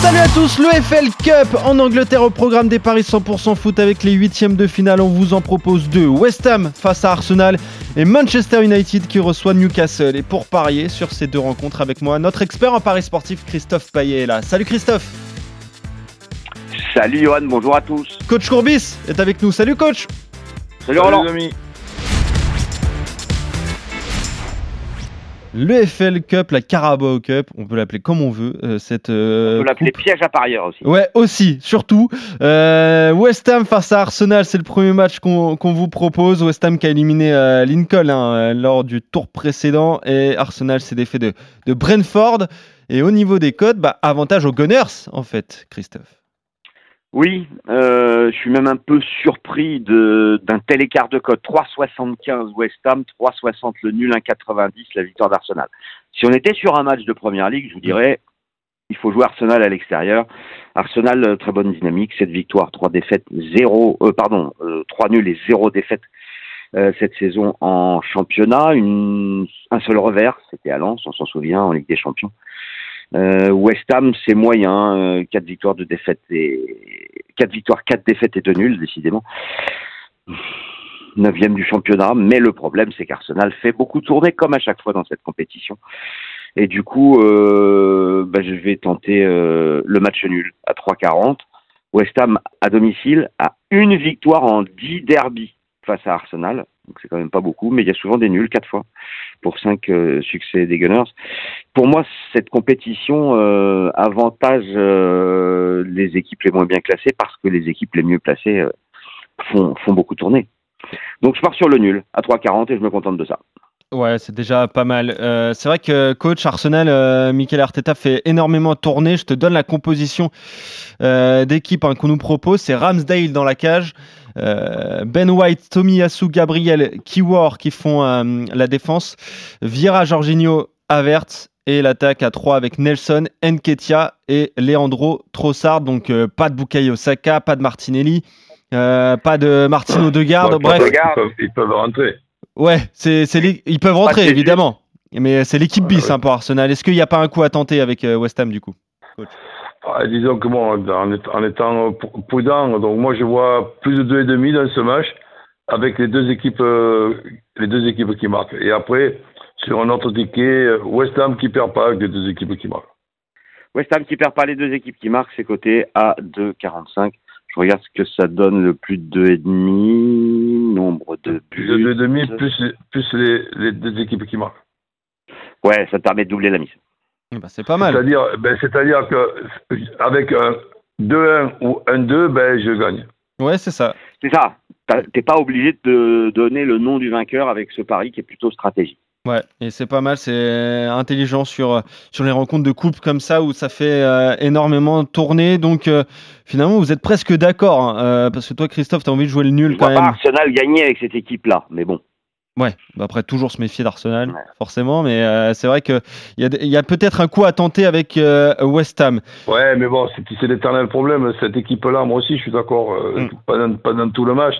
Salut à tous, le FL Cup en Angleterre au programme des paris 100% foot avec les huitièmes de finale. On vous en propose deux. West Ham face à Arsenal et Manchester United qui reçoit Newcastle. Et pour parier sur ces deux rencontres avec moi, notre expert en paris sportif Christophe Payet est là. Salut Christophe Salut Johan, bonjour à tous. Coach Courbis est avec nous. Salut coach Salut Roland. Le FL Cup, la Carabao Cup, on peut l'appeler comme on veut. euh, cette, euh, On peut l'appeler piège à parieurs aussi. Ouais, aussi, surtout. Euh, West Ham face à Arsenal, c'est le premier match qu'on vous propose. West Ham qui a éliminé euh, Lincoln hein, lors du tour précédent et Arsenal s'est défait de, de Brentford. Et au niveau des codes, bah, avantage aux Gunners en fait, Christophe. Oui, euh, je suis même un peu surpris d'un tel écart de cote. 3,75 West Ham, 3,60 le nul, 1,90 la victoire d'Arsenal. Si on était sur un match de première ligue, je vous dirais, il faut jouer Arsenal à l'extérieur. Arsenal, euh, très bonne dynamique, 7 victoires, 3 défaites, 0, euh, pardon, euh, 3 nuls et 0 défaites euh, cette saison en championnat. Une, un seul revers, c'était à Lens, on s'en souvient, en Ligue des Champions. Euh, West Ham, c'est moyen, euh, 4 victoires, de défaites et 4 victoires, 4 défaites et 2 nuls, décidément. Neuvième du championnat, mais le problème, c'est qu'Arsenal fait beaucoup tourner, comme à chaque fois dans cette compétition. Et du coup, euh, bah, je vais tenter euh, le match nul à 3,40. West Ham à domicile a une victoire en 10 derbies face à Arsenal. Donc c'est quand même pas beaucoup, mais il y a souvent des nuls, 4 fois, pour 5 succès des Gunners. Pour moi, cette compétition euh, avantage euh, les équipes les moins bien classées parce que les équipes les mieux placées euh, font, font beaucoup tourner. Donc je pars sur le nul à 3,40 et je me contente de ça. Ouais, c'est déjà pas mal. Euh, c'est vrai que coach Arsenal, euh, Mikel Arteta fait énormément tourner. Je te donne la composition euh, d'équipe hein, qu'on nous propose. C'est Ramsdale dans la cage, euh, Ben White, Tomiyasu, Gabriel, Kiwor qui font la défense, Vieira, Jorginho, Havertz et l'attaque à 3 avec Nelson, Enketia et Leandro Trossard. Donc pas de Bukayo Saka, pas de Martinelli, pas de Martino Odegaard. Bon, Bref, ils, peuvent, ils peuvent rentrer. Ouais, c'est, ils peuvent rentrer évidemment. Mais c'est l'équipe bis ouais. hein, pour Arsenal. Est-ce qu'il n'y a pas un coup à tenter avec euh, West Ham du coup? Ah, disons que bon, en, étant- en étant pr- prudent, donc moi je vois plus de 2,5 dans ce match avec les deux équipes, euh, les deux équipes qui marquent. Et après, sur un autre ticket, West Ham qui perd pas avec les deux équipes qui marquent. West Ham qui perd pas les deux équipes qui marquent, c'est coté à 2,45. Je regarde ce que ça donne le plus de 2,5, nombre de Plus de buts. 2,5 plus, plus les, les deux équipes qui marquent. Ouais, ça te permet de doubler la mise. Eh ben, C'est pas mal. C'est-à-dire, ben, c'est-à-dire que avec un 2-1 ou 1-2, ben, je gagne. Ouais, c'est ça. C'est ça. T'es pas obligé de donner le nom du vainqueur avec ce pari qui est plutôt stratégique. Ouais, et c'est pas mal. C'est intelligent sur, euh, sur les rencontres de coupe comme ça où ça fait euh, énormément tourner. Donc euh, finalement, vous êtes presque d'accord. hein, euh, parce que toi, Christophe, tu as envie de jouer le Je nul quand vois pas même. Arsenal gagner avec cette équipe-là, mais bon. Ouais, bah après, toujours se méfier d'Arsenal, Ouais. forcément. Mais euh, c'est vrai qu'il y a, il y a peut-être un coup à tenter avec euh, West Ham. Ouais, mais bon, c'est l'éternel problème. Cette équipe-là, moi aussi, je suis d'accord. euh, Mm. pas, dans, pas dans tout le match.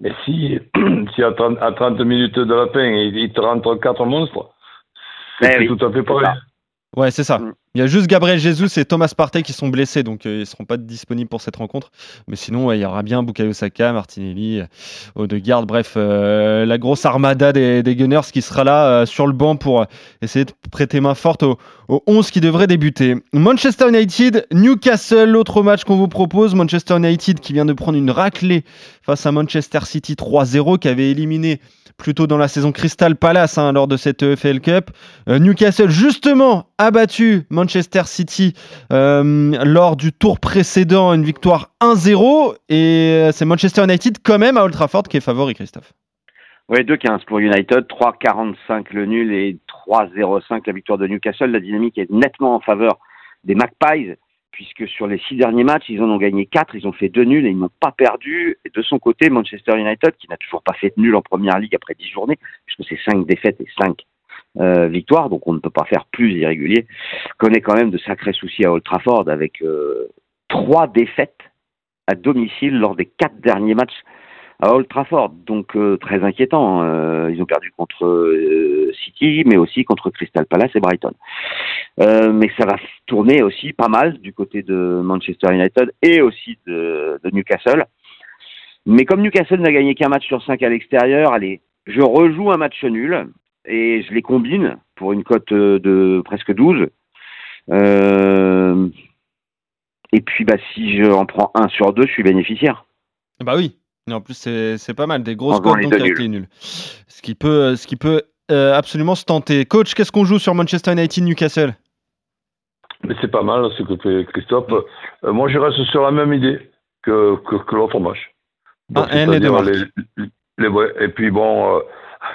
Mais si, si à, 30, à 30 minutes de la fin, il, il te rentre quatre monstres, c'est Eh oui, tout à fait pareil. ça. Ouais, c'est ça. Mm. Il y a juste Gabriel Jesus et Thomas Partey qui sont blessés, donc euh, ils seront pas disponibles pour cette rencontre. Mais sinon, ouais, il y aura bien Bukayo Saka, Martinelli, euh, Odegaard, bref, euh, la grosse armada des, des Gunners qui sera là euh, sur le banc pour essayer de prêter main forte aux au 11 qui devrait débuter. Manchester United, Newcastle, l'autre match qu'on vous propose. Manchester United qui vient de prendre une raclée face à Manchester City 3-0, qui avait éliminé plutôt dans la saison Crystal Palace hein, lors de cette EFL Cup. Euh, Newcastle, justement, a battu Manchester City euh, lors du tour précédent, une victoire 1-0. Et euh, c'est Manchester United, quand même, à Old Trafford, qui est favori, Christophe. Ouais, 2-15 pour United, 3-45 le nul et 3-0-5 la victoire de Newcastle. La dynamique est nettement en faveur des Magpies, puisque sur les six derniers matchs, ils en ont gagné quatre, ils ont fait deux nuls et ils n'ont pas perdu. De son côté, Manchester United, qui n'a toujours pas fait de nul en première ligue après dix journées, puisque c'est cinq défaites et cinq euh, victoires, donc on ne peut pas faire plus irrégulier, connaît quand même de sacrés soucis à Old Trafford avec euh, trois défaites à domicile lors des quatre derniers matchs à Old Trafford. Donc euh, très inquiétant. Euh, ils ont perdu contre euh, City, mais aussi contre Crystal Palace et Brighton. Mais ça va tourner aussi pas mal du côté de Manchester United et aussi de, de Newcastle. Mais comme Newcastle n'a gagné qu'un match sur cinq à l'extérieur, allez, je rejoue un match nul et je les combine pour une cote de presque 12. Euh, et puis bah si je en prends un sur deux, je suis bénéficiaire. Bah oui. Et en plus, c'est c'est pas mal. Des grosses cotes les donc avec nuls. les nuls. Ce qui peut, ce qui peut euh, absolument se tenter. Coach, qu'est-ce qu'on joue sur Manchester United Newcastle? Mais c'est pas mal ce que fait Christophe. Euh, moi, je reste sur la même idée que, que, que l'autre match. Donc, Ah, un des deux les- les-. Et puis bon,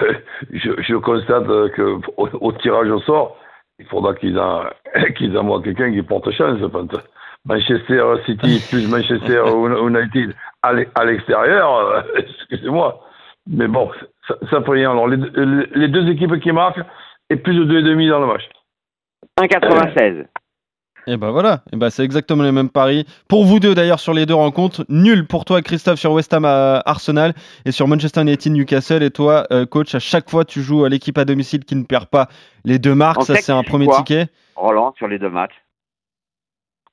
euh, je, je constate que au, au tirage au sort, il faudra qu'ils qu'ils envoient quelqu'un qui porte chance. Manchester City plus Manchester United à l'e- à l'extérieur, euh, excusez-moi. Mais bon, ça, ça peut rien. Alors, les, les- les deux équipes qui marquent et plus de 2,5 dans le match. 1,96. Et bah voilà, et bah c'est exactement les mêmes paris. Pour vous deux d'ailleurs sur les deux rencontres, nul pour toi Christophe sur West Ham à Arsenal et sur Manchester United Newcastle et toi euh, coach à chaque fois tu joues à l'équipe à domicile qui ne perd pas les deux marques, En ça sec, c'est un premier ticket. Roland sur les deux matchs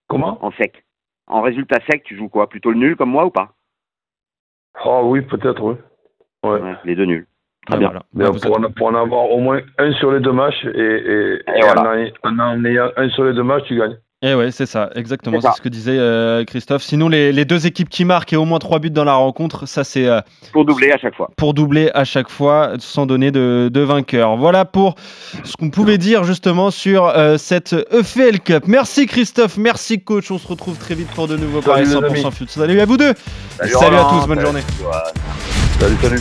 Comment? En sec. En résultat sec, tu joues quoi? Plutôt le nul comme moi ou pas? Oh oui, peut-être, oui. Les deux nuls. Très Ah, bien. voilà. Pour, en, pour en avoir au moins un sur les deux matchs et, et, et voilà. en, en- en ayant un sur les deux matchs, tu gagnes. Eh ouais, c'est ça, exactement, C'est ce que disait euh, Christophe. Sinon les, les deux équipes qui marquent et au moins trois buts dans la rencontre, ça c'est euh, Pour doubler à chaque fois. pour doubler à chaque fois sans donner de, de vainqueur. Voilà pour ce qu'on pouvait dire justement sur euh, cette EFL Cup. Merci Christophe, merci coach. On se retrouve très vite pour de nouveaux paris Salut, les 100% amis. foot. Salut à vous deux. Salut, à tous, bonne journée. Salut, salut.